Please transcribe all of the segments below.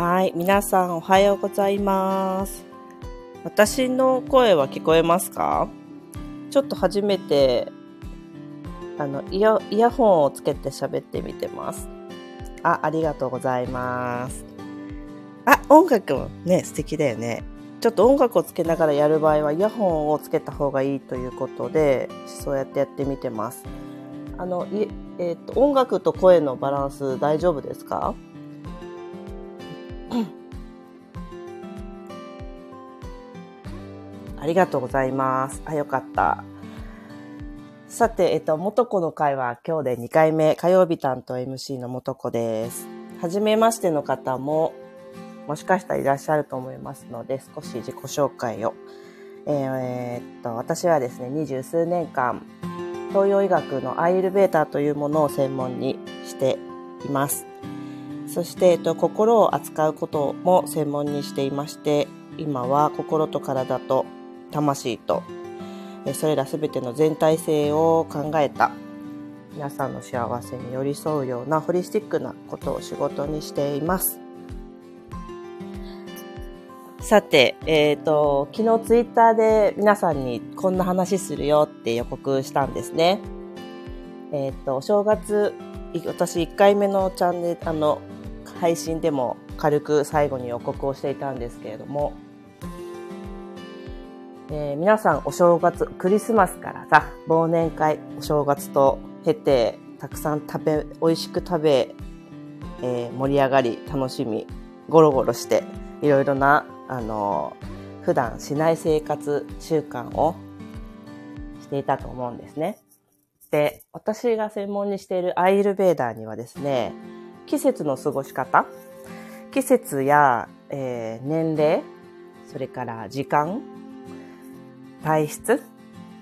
はい。皆さんおはようございます。私の声は聞こえますか？ちょっと初めて、あの、イヤ、イヤホンをつけて喋ってみてます。あ、ありがとうございます。あ、音楽もね、素敵だよね。ちょっと音楽をつけながらやる場合はイヤホンをつけた方がいいということで、そうやってやってみてます。あの、いえっ、ー、と、音楽と声のバランス大丈夫ですか？りがとうございます。あ、よかった。さて、えっと、元子の会は今日で2回目、火曜日担当 MC の元子です。はじめましての方も、もしかしたらいらっしゃると思いますので、少し自己紹介を。えー、っと、私はですね、二十数年間、東洋医学のアイルベーターというものを専門にしています。そして、えっと、心を扱うことも専門にしていまして、今は心と体と魂と、それらすべての全体性を考えた皆さんの幸せに寄り添うようなホリスティックなことを仕事にしています。さて、えっ、ー、と、昨日ツイッターで皆さんにこんな話するよって予告したんですね。えっ、ー、と、お正月、私1回目のチャンネル、あの、配信でも軽く最後に予告をしていたんですけれども、えー、皆さんお正月、クリスマスからさ、忘年会、お正月と経て、たくさん食べ、美味しく食べ、えー、盛り上がり、楽しみ、ゴロゴロして、いろいろなあの、普段しない生活習慣をしていたと思うんですね。で、私が専門にしているアイルベーダーにはですね、季節の過ごし方、季節や、えー、年齢、それから時間、体質、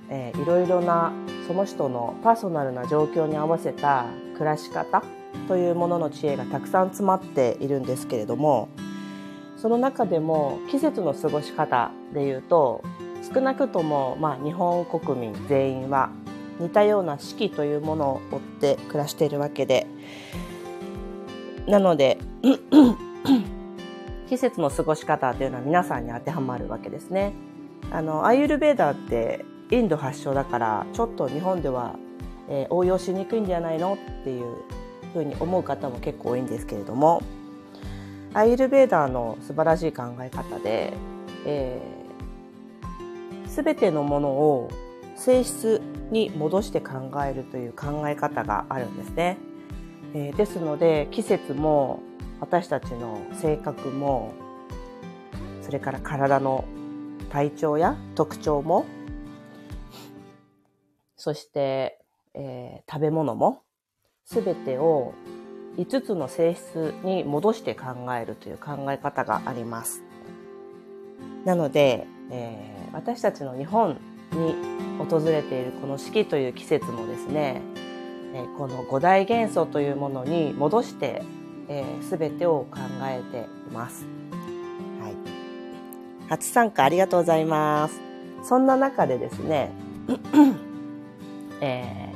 えー、いろいろなその人のパーソナルな状況に合わせた暮らし方というものの知恵がたくさん詰まっているんですけれども、その中でも季節の過ごし方でいうと少なくともまあ日本国民全員は似たような四季というものを追って暮らしているわけでなので 季節の過ごし方というのは皆さんに当てはまるわけですね。あのアイユルベーダーってインド発祥だからちょっと日本では、えー、応用しにくいんじゃないのっていうふうに思う方も結構多いんですけれどもアイルベーダーの素晴らしい考え方で、えー、全てのものを性質に戻して考えるという考え方があるんですね。えー、ですので季節も私たちの性格もそれから体の体調や特徴もそして、えー、食べ物も全てを5つの性質に戻して考えるという考え方があります。なので、えー、私たちの日本に訪れているこの四季という季節もですね、えー、この五大元素というものに戻して、えー、全てを考えています。初参加ありがとうございます。そんな中でですね、えー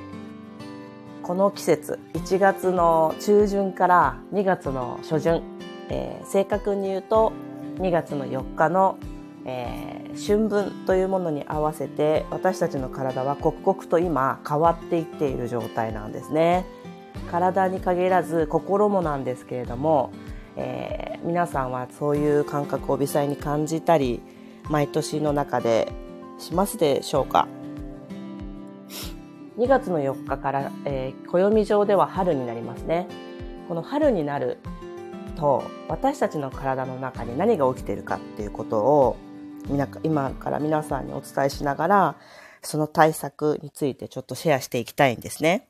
この季節、1月の中旬から2月の初旬、えー、正確に言うと2月の4日の、えー、春分というものに合わせて私たちの体は刻々と今変わっていっている状態なんですね。体に限らず心もなんですけれども、え、皆さんはそういう感覚を微細に感じたり毎年の中でしますでしょうか？2月の4日から、えー、暦上では春になりますね。この春になると私たちの体の中に何が起きているかっていうことを今から皆さんにお伝えしながらその対策についてちょっとシェアしていきたいんですね。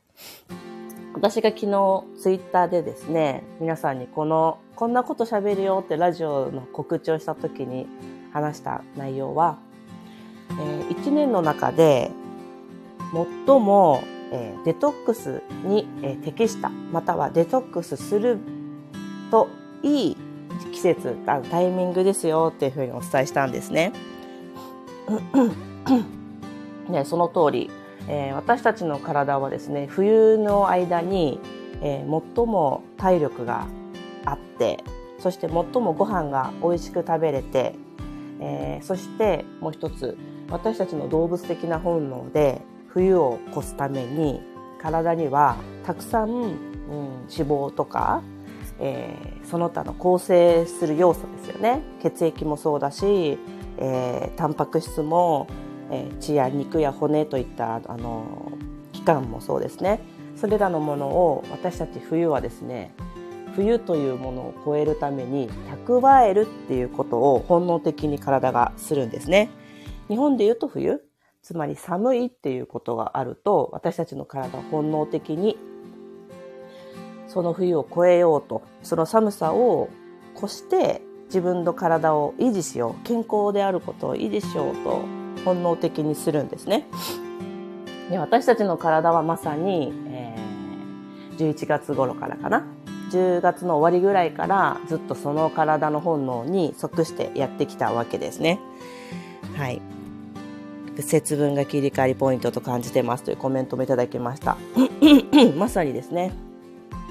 私が昨日ツイッターでですね、皆さんにこの、こんなこと喋るよってラジオの告知をした時に話した内容は、えー、1年の中で最も、えー、デトックスに、えー、適したまたはデトックスするといい季節あタイミングですよっていうふうにお伝えしたんですね。ねその通り、えー、私たちの体はですね冬の間に、えー、最も体力があってそして最もご飯が美味しく食べれて、えー、そしてもう一つ私たちの動物的な本能で冬を越すために体にはたくさん、うん、脂肪とか、えー、その他の構成する要素ですよね。血液もそうだし、えー、タンパク質も、え、血や肉や骨といったあの器官もそうですねそれらのものを私たち冬はですね冬というものを超えるために蓄えるっていうことを本能的に体がするんですね。日本で言うと冬、つまり寒いっていうことがあると私たちの体は本能的にその冬を越えようと、その寒さを越して自分の体を維持しよう、健康であることを維持しようと本能的にするんですね。で私たちの体はまさに、えー、11月頃からかな10月の終わりぐらいからずっとその体の本能に即してやってきたわけですね。はい。節分が切り替わりポイントと感じてますというコメントもいただきました。まさにですね、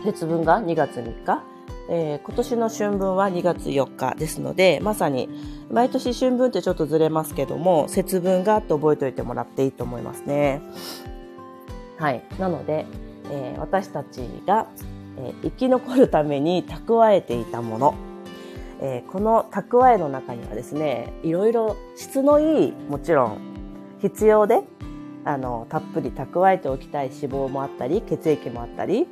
節分が2月3日、えー、今年の春分は2月4日ですので、まさに毎年春分ってちょっとずれますけども、節分がって覚えておいてもらっていいと思いますね。はい。なので、えー、私たちが、えー、生き残るために蓄えていたもの、えこの蓄えの中にはですね、いろいろ質のいい、もちろん必要で、あの、たっぷり蓄えておきたい脂肪もあったり、血液もあったり、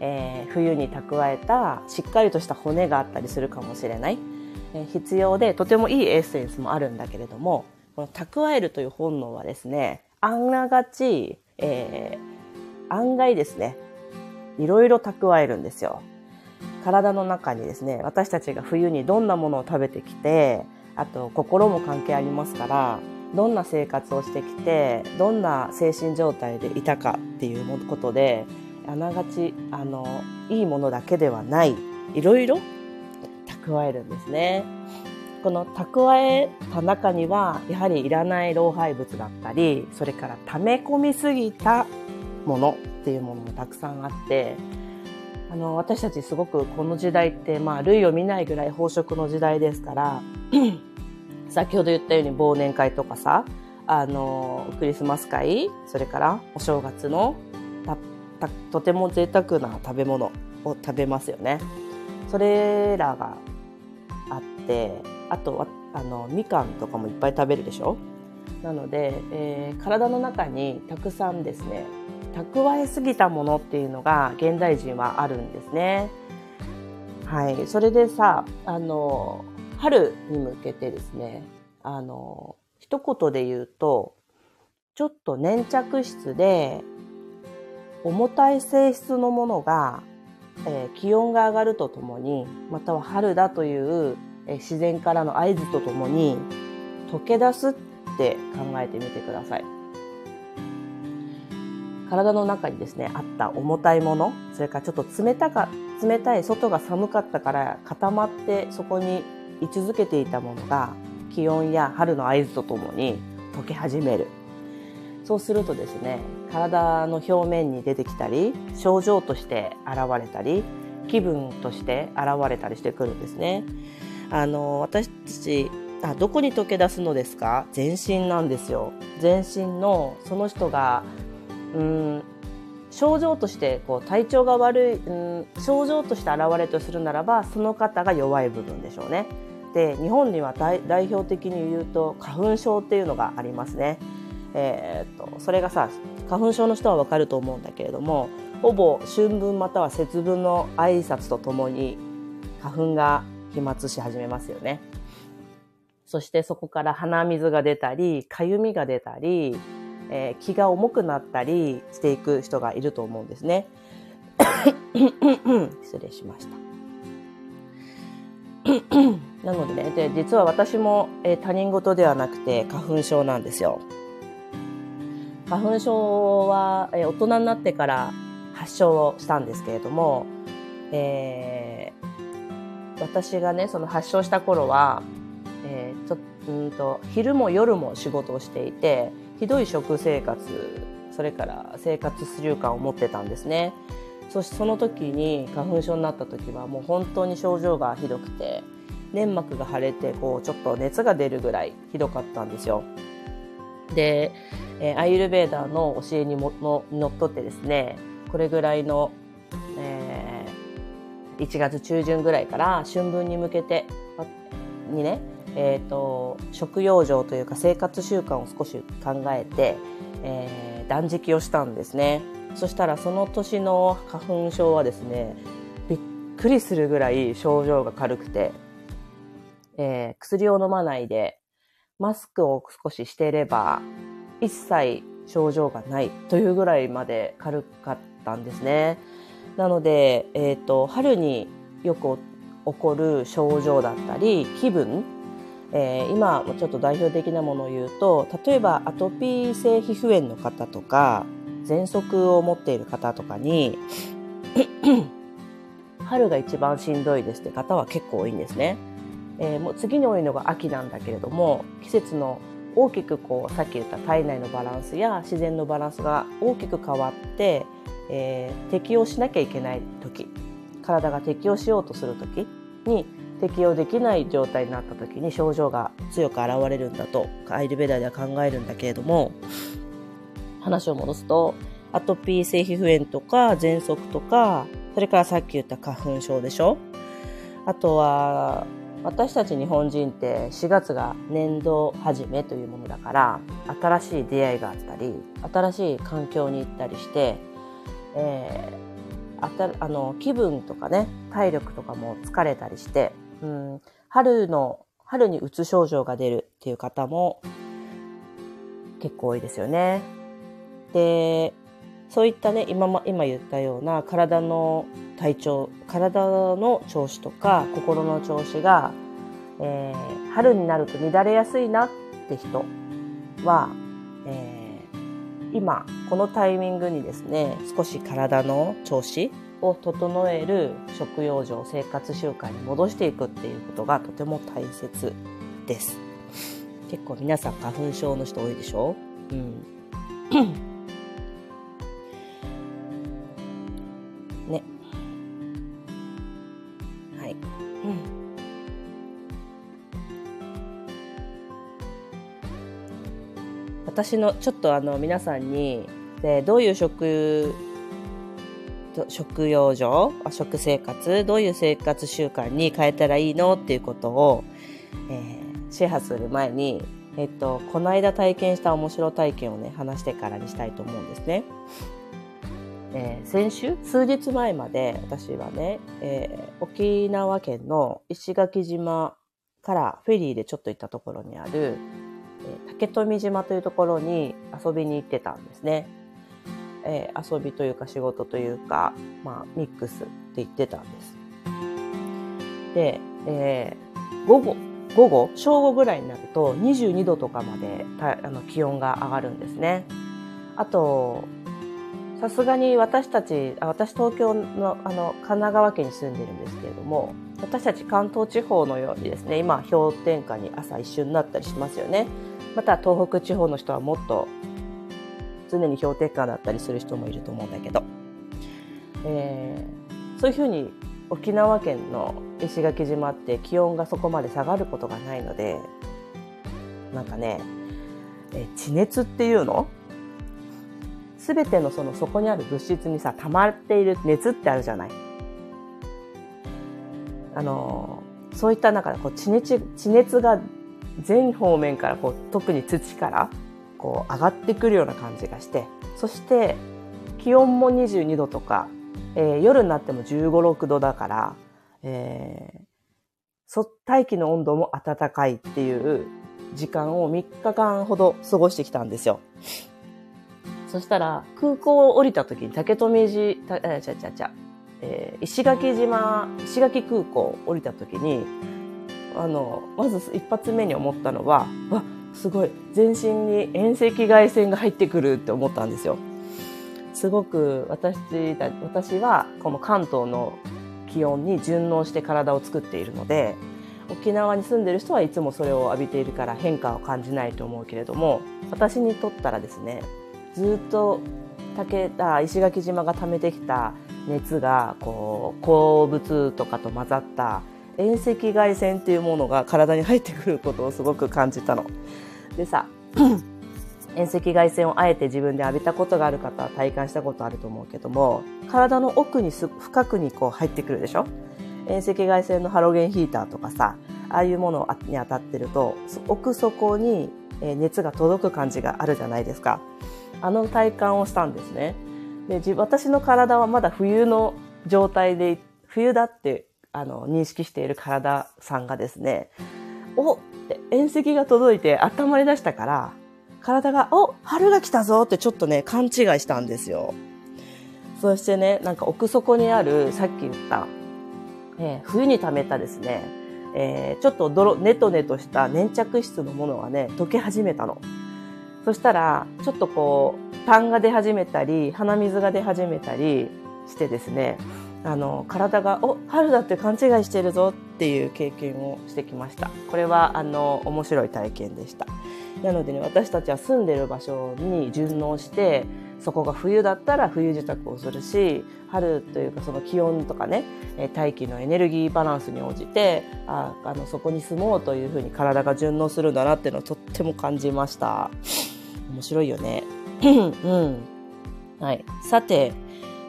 えー、冬に蓄えたしっかりとした骨があったりするかもしれない、えー、必要でとてもいいエッセンスもあるんだけれどもこの蓄えるという本能はですね案ながち、えー、案外ですねいろいろ蓄えるんですよ。体の中にですね私たちが冬にどんなものを食べてきてあと心も関係ありますからどんな生活をしてきてどんな精神状態でいたかっていうことであながちあのいいものだけではないいろいろ蓄えるんですね。この蓄えた中にはやはりいらない老廃物だったりそれから溜め込みすぎたものっていうものもたくさんあってあの私たちすごくこの時代ってまあ類を見ないぐらい飽食の時代ですから 先ほど言ったように忘年会とかさあのクリスマス会それからお正月のとても贅沢な食べ物を食べますよね。それらがあってあとはあのみかんとかもいっぱい食べるでしょ？なので、えー、体の中にたくさんですね蓄えすぎたものっていうのが現代人はあるんですね。はい、それでさあの春に向けてですねあの一言で言うとちょっと粘着質で重たい性質のものが、えー、気温が上がるとともにまたは春だという、えー、自然からの合図とともに溶け出すって考えてみてください。体の中にですねあった重たいものそれからちょっと冷たか冷たい外が寒かったから固まってそこに居続けていたものが気温や春の合図とともに溶け始める。そうするとですね体の表面に出てきたり症状として現れたり気分として現れたりしてくるんですね。あの私たちあどこに溶け出すのですか？全身なんですよ。全身のその人がうん症状としてこう体調が悪い、うん、症状として現れとするならばその方が弱い部分でしょうね。で日本には代表的に言うと花粉症っていうのがありますね。えー、っとそれがさ花粉症の人はわかると思うんだけれどもほぼ春分または節分の挨拶とともに花粉が飛沫し始めますよね。そしてそこから鼻水が出たり、かゆみが出たり、えー、気が重くなったりしていく人がいると思うんですね。失礼しました。なのでね、で実は私も、えー、他人事ではなくて花粉症なんですよ。花粉症は、えー、大人になってから発症したんですけれども、えー、私がね、その発症した頃は、えー、ちょうんと昼も夜も仕事をしていて、ひどい食生活、それから生活習慣を持ってたんですね。そしてその時に花粉症になった時はもう本当に症状がひどくて粘膜が腫れてこうちょっと熱が出るぐらいひどかったんですよ。で、えー、アイルベーダーの教えにもののっとってですねこれぐらいの、えー、1月中旬ぐらいから春分に向けてにね、えーと、食用上というか生活習慣を少し考えて、えー、断食をしたんですね。そしたらその年の花粉症はですねびっくりするぐらい症状が軽くて、えー、薬を飲まないでマスクを少ししていれば一切症状がないというぐらいまで軽かったんですね。なので、えっ、ー、と、春によく起こる症状だったり、気分、えー、今ちょっと代表的なものを言うと、例えばアトピー性皮膚炎の方とか、喘息を持っている方とかに、春が一番しんどいですって方は結構多いんですね。えー、もう次に多いのが秋なんだけれども、季節の大きくこうさっき言った体内のバランスや自然のバランスが大きく変わって、えー、適応しなきゃいけない時体が適応しようとする時に適応できない状態になった時に症状が強く現れるんだとアイルベダーでは考えるんだけれども話を戻すとアトピー性皮膚炎とか喘息とかそれからさっき言った花粉症でしょ？あとは私たち日本人って4月が年度始めというものだから新しい出会いがあったり新しい環境に行ったりして、えー、あたあの気分とかね体力とかも疲れたりして、うん、春の春にうつ症状が出るっていう方も結構多いですよね。でそういったね今今言ったような体の体調体の調子とか心の調子が、えー、春になると乱れやすいなって人は、えー、今このタイミングにですね少し体の調子を整える食用上生活習慣に戻していくっていうことがとても大切です。結構皆さん花粉症の人多いでしょ？うん。私のちょっとあの皆さんにでどういう食食用上食生活どういう生活習慣に変えたらいいのっていうことを、えー、シェアする前に、えっと、この間体験した面白体験をね話してからにしたいと思うんですね。えー、先週数日前まで私はね、えー、沖縄県の石垣島からフェリーでちょっと行ったところにある、竹富島というところに遊びに行ってたんですね。えー、遊びというか仕事というか、まあ、ミックスって言ってたんです。で、えー、午後、午後、正午ぐらいになると22度とかまであの気温が上がるんですね。あと、さすがに私たち、私東京のあの神奈川県に住んでるんですけれども、私たち関東地方のようにですね、今氷点下に朝一瞬になったりしますよね。また東北地方の人はもっと常に氷点下だったりする人もいると思うんだけど、えー、そういうふうに沖縄県の石垣島って気温がそこまで下がることがないので、なんかね、え地熱っていうの？全てのそのそこにある物質にさ、溜まっている熱ってあるじゃない。あの、そういった中でこう地熱地熱が全方面からこう特に土からこう上がってくるような感じがして、そして気温も22度とか、えー、夜になっても15、6度だから、えー、そ大気の温度も暖かいっていう時間を3日間ほど過ごしてきたんですよ。そしたら、空港を降りた時に竹富寺、たえちゃちゃちゃ、えー、石垣島、石垣空港を降りた時に、あの、まず一発目に思ったのは、わ、すごい、全身に遠赤外線が入ってくるって思ったんですよ。すごく私私はこの関東の気温に順応して体を作っているので、沖縄に住んでる人はいつもそれを浴びているから変化を感じないと思うけれども、私にとったらですね、ずっと竹田石垣島が貯めてきた熱がこう鉱物とかと混ざった遠赤外線っていうものが体に入ってくることをすごく感じたの。でさ 遠赤外線をあえて自分で浴びたことがある方は体感したことあると思うけども体の奥にす深くにこう入ってくるでしょ？遠赤外線のハロゲンヒーターとかさああいうものに当たってると奥底に熱が届く感じがあるじゃないですか。あの体感をしたんですね。で私の体はまだ冬の状態で冬だってあの認識している体さんがですねおって遠赤が届いて温まり出したから体が、お春が来たぞってちょっとね、勘違いしたんですよ。そしてね、なんか奥底にある、さっき言った、えー、冬に溜めたですね、えー、ちょっと泥、ネトネトした粘着質のものがね、溶け始めたの。そしたら、ちょっとこう、痰が出始めたり、鼻水が出始めたりしてですね、あの、体が、お、春だって勘違いしてるぞっていう経験をしてきました。これは、あの、面白い体験でした。なのでね私たちは住んでる場所に順応してそこが冬だったら冬支度をするし春というかその気温とかね大気のエネルギーバランスに応じてああのそこに住もうというふうに体が順応するんだなっていうのをとっても感じました面白いよねうんはいさて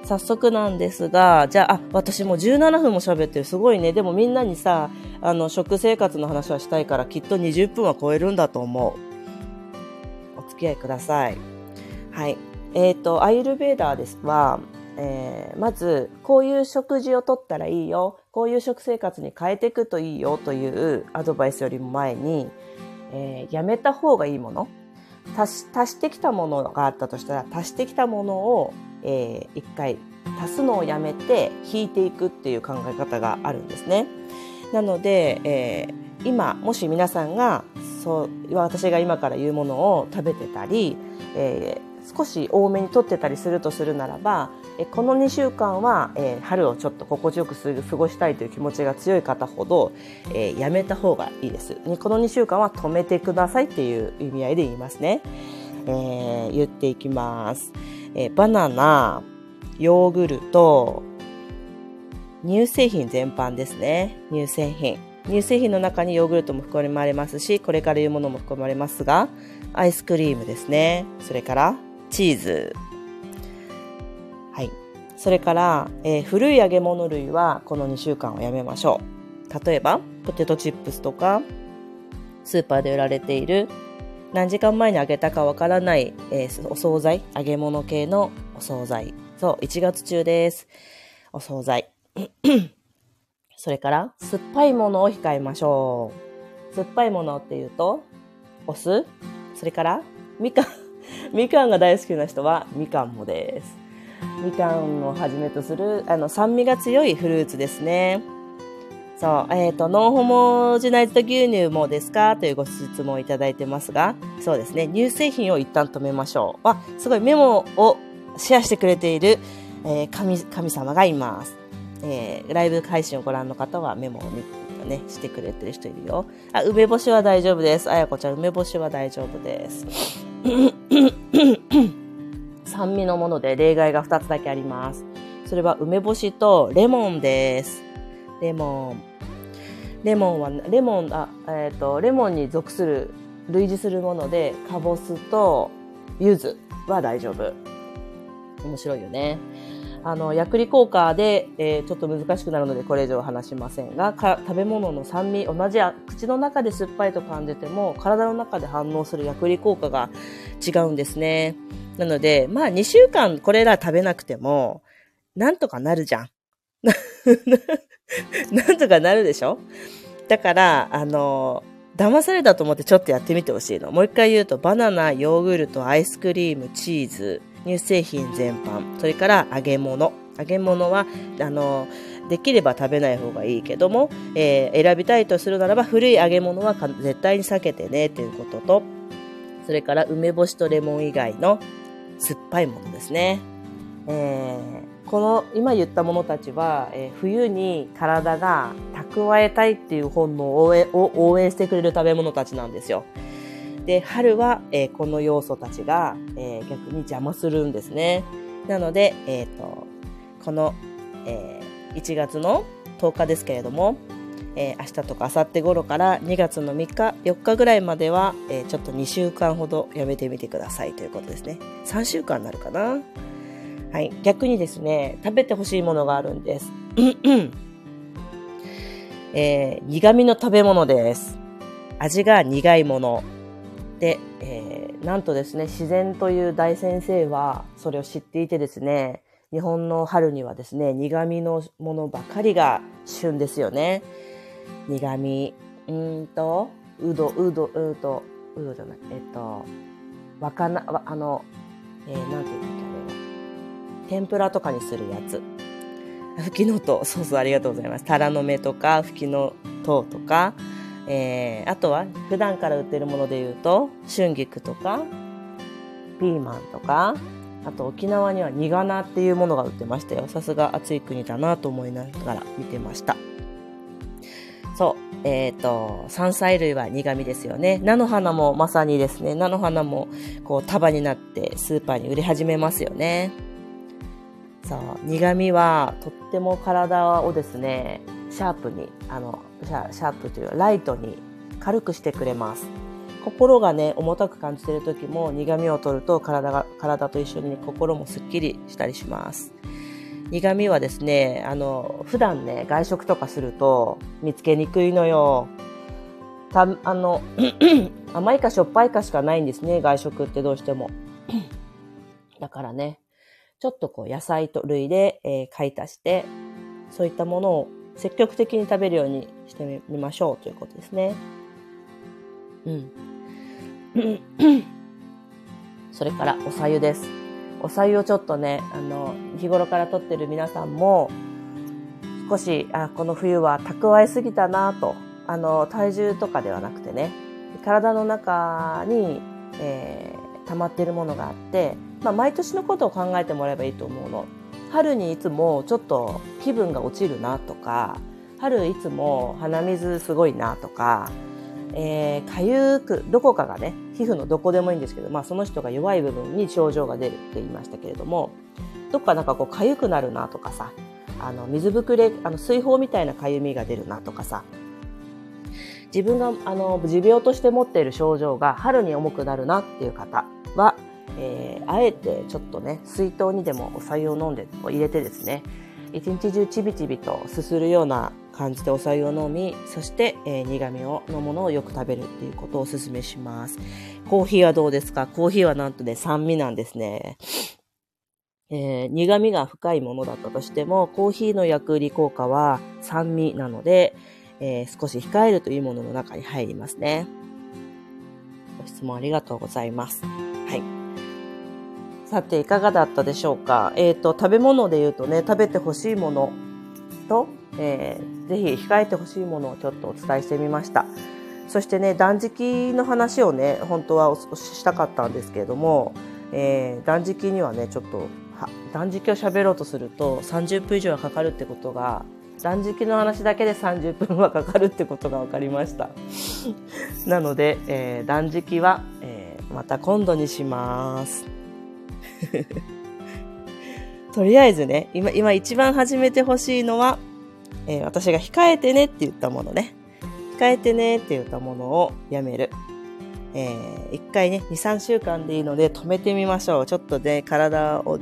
早速なんですが、じゃあ、あ、私もう17分も喋ってる。すごいね。でもみんなにさ、あの、食生活の話はしたいから、きっと20分は超えるんだと思う。お付き合いください。はい。えっ、ー、と、アイルベーダーですは、えー、まず、こういう食事をとったらいいよ、こういう食生活に変えていくといいよというアドバイスよりも前に、えー、やめた方がいいもの足し、足してきたものがあったとしたら、足してきたものを、えー、一回足すのをやめて引いていくっていう考え方があるんですね。なので、えー、今、もし皆さんがそう私が今から言うものを食べてたり、えー、少し多めにとってたりするとするならば、えこの2週間は、えー、春をちょっと心地よく過ごしたいという気持ちが強い方ほど、えー、やめた方がいいです。この2週間は止めてくださいっていう意味合いで言いますね。えー、言っていきます。えバナナ、ヨーグルト、乳製品全般ですね。乳製品。乳製品の中にヨーグルトも含まれますし、これから言うものも含まれますが、アイスクリームですね。それから、チーズ。はい。それから、えー、古い揚げ物類はこの2週間はやめましょう。例えば、ポテトチップスとか、スーパーで売られている何時間前に揚げたかわからない、えー、お惣菜、揚げ物系のお惣菜。そう、1月中です。お惣菜。それから、酸っぱいものを控えましょう。酸っぱいものっていうと、お酢それから、みかん。みかんが大好きな人は、みかんもです。みかんをはじめとする、あの、酸味が強いフルーツですね。そう、えっ、ー、と、ノンホモジナイズド牛乳もですか？というご質問をいただいてますが、そうですね、乳製品を一旦止めましょう。あ、すごいメモをシェアしてくれている、えー、神、神様がいます。えー、ライブ配信をご覧の方はメモをね、してくれてる人いるよ。あ、梅干しは大丈夫です。あやこちゃん、梅干しは大丈夫です。酸味のもので例外が2つだけあります。それは梅干しとレモンです。レモン。レモンは、レモン、あ、えっ、ー、と、レモンに属する、類似するもので、かぼすと柚子は大丈夫。面白いよね。あの、薬理効果で、えー、ちょっと難しくなるのでこれ以上話しませんが、食べ物の酸味、同じ口の中で酸っぱいと感じても、体の中で反応する薬理効果が違うんですね。なので、まあ2週間これら食べなくても、なんとかなるじゃん。なんとかなるでしょ？だから、あの、騙されたと思ってちょっとやってみてほしいの。もう一回言うと、バナナ、ヨーグルト、アイスクリーム、チーズ、乳製品全般、それから揚げ物。揚げ物は、あの、できれば食べない方がいいけども、えー、選びたいとするならば古い揚げ物は絶対に避けてねということと、それから梅干しとレモン以外の酸っぱいものですね。え、この今言ったものたちは、えー、冬に体が蓄えたいっていう本能を応援してくれる食べ物たちなんですよ。で、春は、えー、この要素たちが、えー、逆に邪魔するんですね。なので、えっ、ー、と、このえー、1月の10日ですけれども、えー、明日とか明後日頃から2月の3日、4日ぐらいまでは、えー、ちょっと2週間ほどやめてみてくださいということですね。3週間になるかな。はい。逆にですね、食べてほしいものがあるんです。えー、苦味の食べ物です。味が苦いもの。で、えー、なんとですね、自然という大先生はそれを知っていてですね、日本の春にはですね、苦味のものばかりが旬ですよね。苦味、うんと、うど、うど、うど、うどじゃない、えっと、わかな、あの、えー、なんていうんだっけ、あれは。天ぷらとかにするやつ。ふきのとう、そうそう、ありがとうございます。タラの芽とか、ふきのとうとか、えー、あとは、普段から売ってるもので言うと、春菊とか、ピーマンとか、あと沖縄には苦菜っていうものが売ってましたよ。さすが暑い国だなと思いながら見てました。そう。えっ、ー、と、山菜類は苦味ですよね。菜の花もまさにですね、菜の花もこう束になってスーパーに売り始めますよね。そう。苦味はとっても体をですね、シャープに、あの、シャープというライトに軽くしてくれます。心がね、重たく感じている時も苦味を取ると体が、体と一緒に、心もすっきりしたりします。苦味はですね、あの、普段ね、外食とかすると見つけにくいのよ。た、あの、甘いかしょっぱいかしかないんですね、外食ってどうしても。だからね、ちょっとこう野菜と類で、えー、買い足して、そういったものを積極的に食べるようにしてみましょうということですね。うん。それからおさゆです。おさゆをちょっとね、あの、日頃からとってる皆さんも、少し、あ、この冬は蓄えすぎたなと、あの、体重とかではなくてね、体の中に、えー、溜まっているものがあって、まあ、毎年のことを考えてもらえばいいと思うの。春にいつもちょっと気分が落ちるなとか、春いつも鼻水すごいなとか、えー、かゆく、どこかがね、皮膚のどこでもいいんですけど、まあその人が弱い部分に症状が出るって言いましたけれども、どっかなんかこうかゆくなるなとかさ、あの水ぶくれ、あの水泡みたいなかゆみが出るなとかさ、自分があの持病として持っている症状が春に重くなるなっていう方は、えー、あえてちょっとね、水筒にでもお茶湯を飲んで、入れてですね、一日中ちびちびとすするような感じでお湯を飲み、そして、えー、苦味をのものをよく食べるっていうことをお勧めします。コーヒーはどうですか？コーヒーはなんとね、酸味なんですね。えー、苦味が深いものだったとしても、コーヒーの薬売り効果は酸味なので、えー、少し控えるというものの中に入りますね。ご質問ありがとうございます。はい。さて、いかがだったでしょうか？えっ、ー、と、食べ物で言うとね、食べてほしいものと、えー、ぜひ控えてほしいものをちょっとお伝えしてみました。そしてね、断食の話をね、本当はおしたかったんですけれども、えー、断食にはね、ちょっと、断食を喋ろうとすると30分以上はかかるってことが、断食の話だけで30分はかかるってことが分かりました。なので、えー、断食は、えー、また今度にします。とりあえずね、今、今一番始めてほしいのは、えー、私が控えてねって言ったものね。控えてねって言ったものをやめる。えー、一回ね、2、3週間でいいので止めてみましょう。ちょっとね、体を、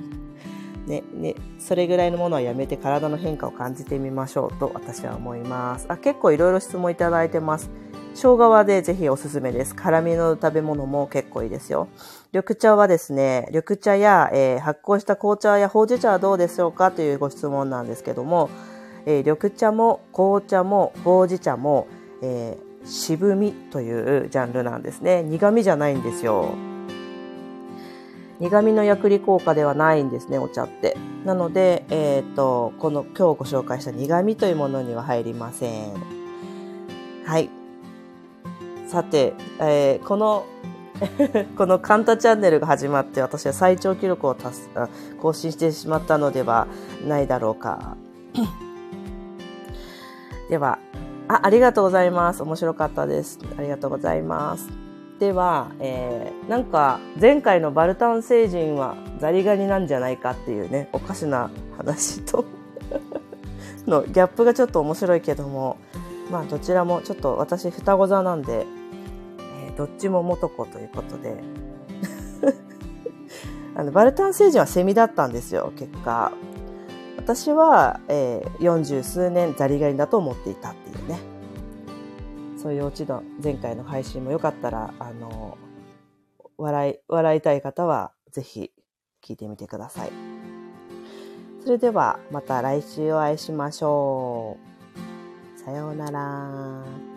ね、ね、それぐらいのものはやめて体の変化を感じてみましょうと私は思います。あ、結構いろいろ質問いただいてます。生姜はでぜひおすすめです。辛味の食べ物も結構いいですよ。緑茶はですね、緑茶や、えー、発酵した紅茶やほうじ茶はどうでしょうかというご質問なんですけども、えー、緑茶も紅茶もほうじ茶も、えー、渋みというジャンルなんですね。苦味じゃないんですよ。苦味の薬理効果ではないんですね、お茶って。なので、えっ、ー、と、この今日ご紹介した苦味というものには入りません。はい。さて、えー、この このカンタチャンネルが始まって私は最長記録を更新してしまったのではないだろうか。では、あ、ありがとうございます。面白かったです。ありがとうございます。では、え、なんか前回のバルタン星人はザリガニなんじゃないかっていうね、おかしな話と のギャップがちょっと面白いけども、まあどちらもちょっと私双子座なんで、え、どっちも元子ということで、あの、バルタン星人はセミだったんですよ、結果。私は、えー、40数年ザリガニだと思っていたっていうね。そういうオチの前回の配信もよかったら、あの、笑い、笑いたい方はぜひ聞いてみてください。それではまた来週お会いしましょう。さようなら。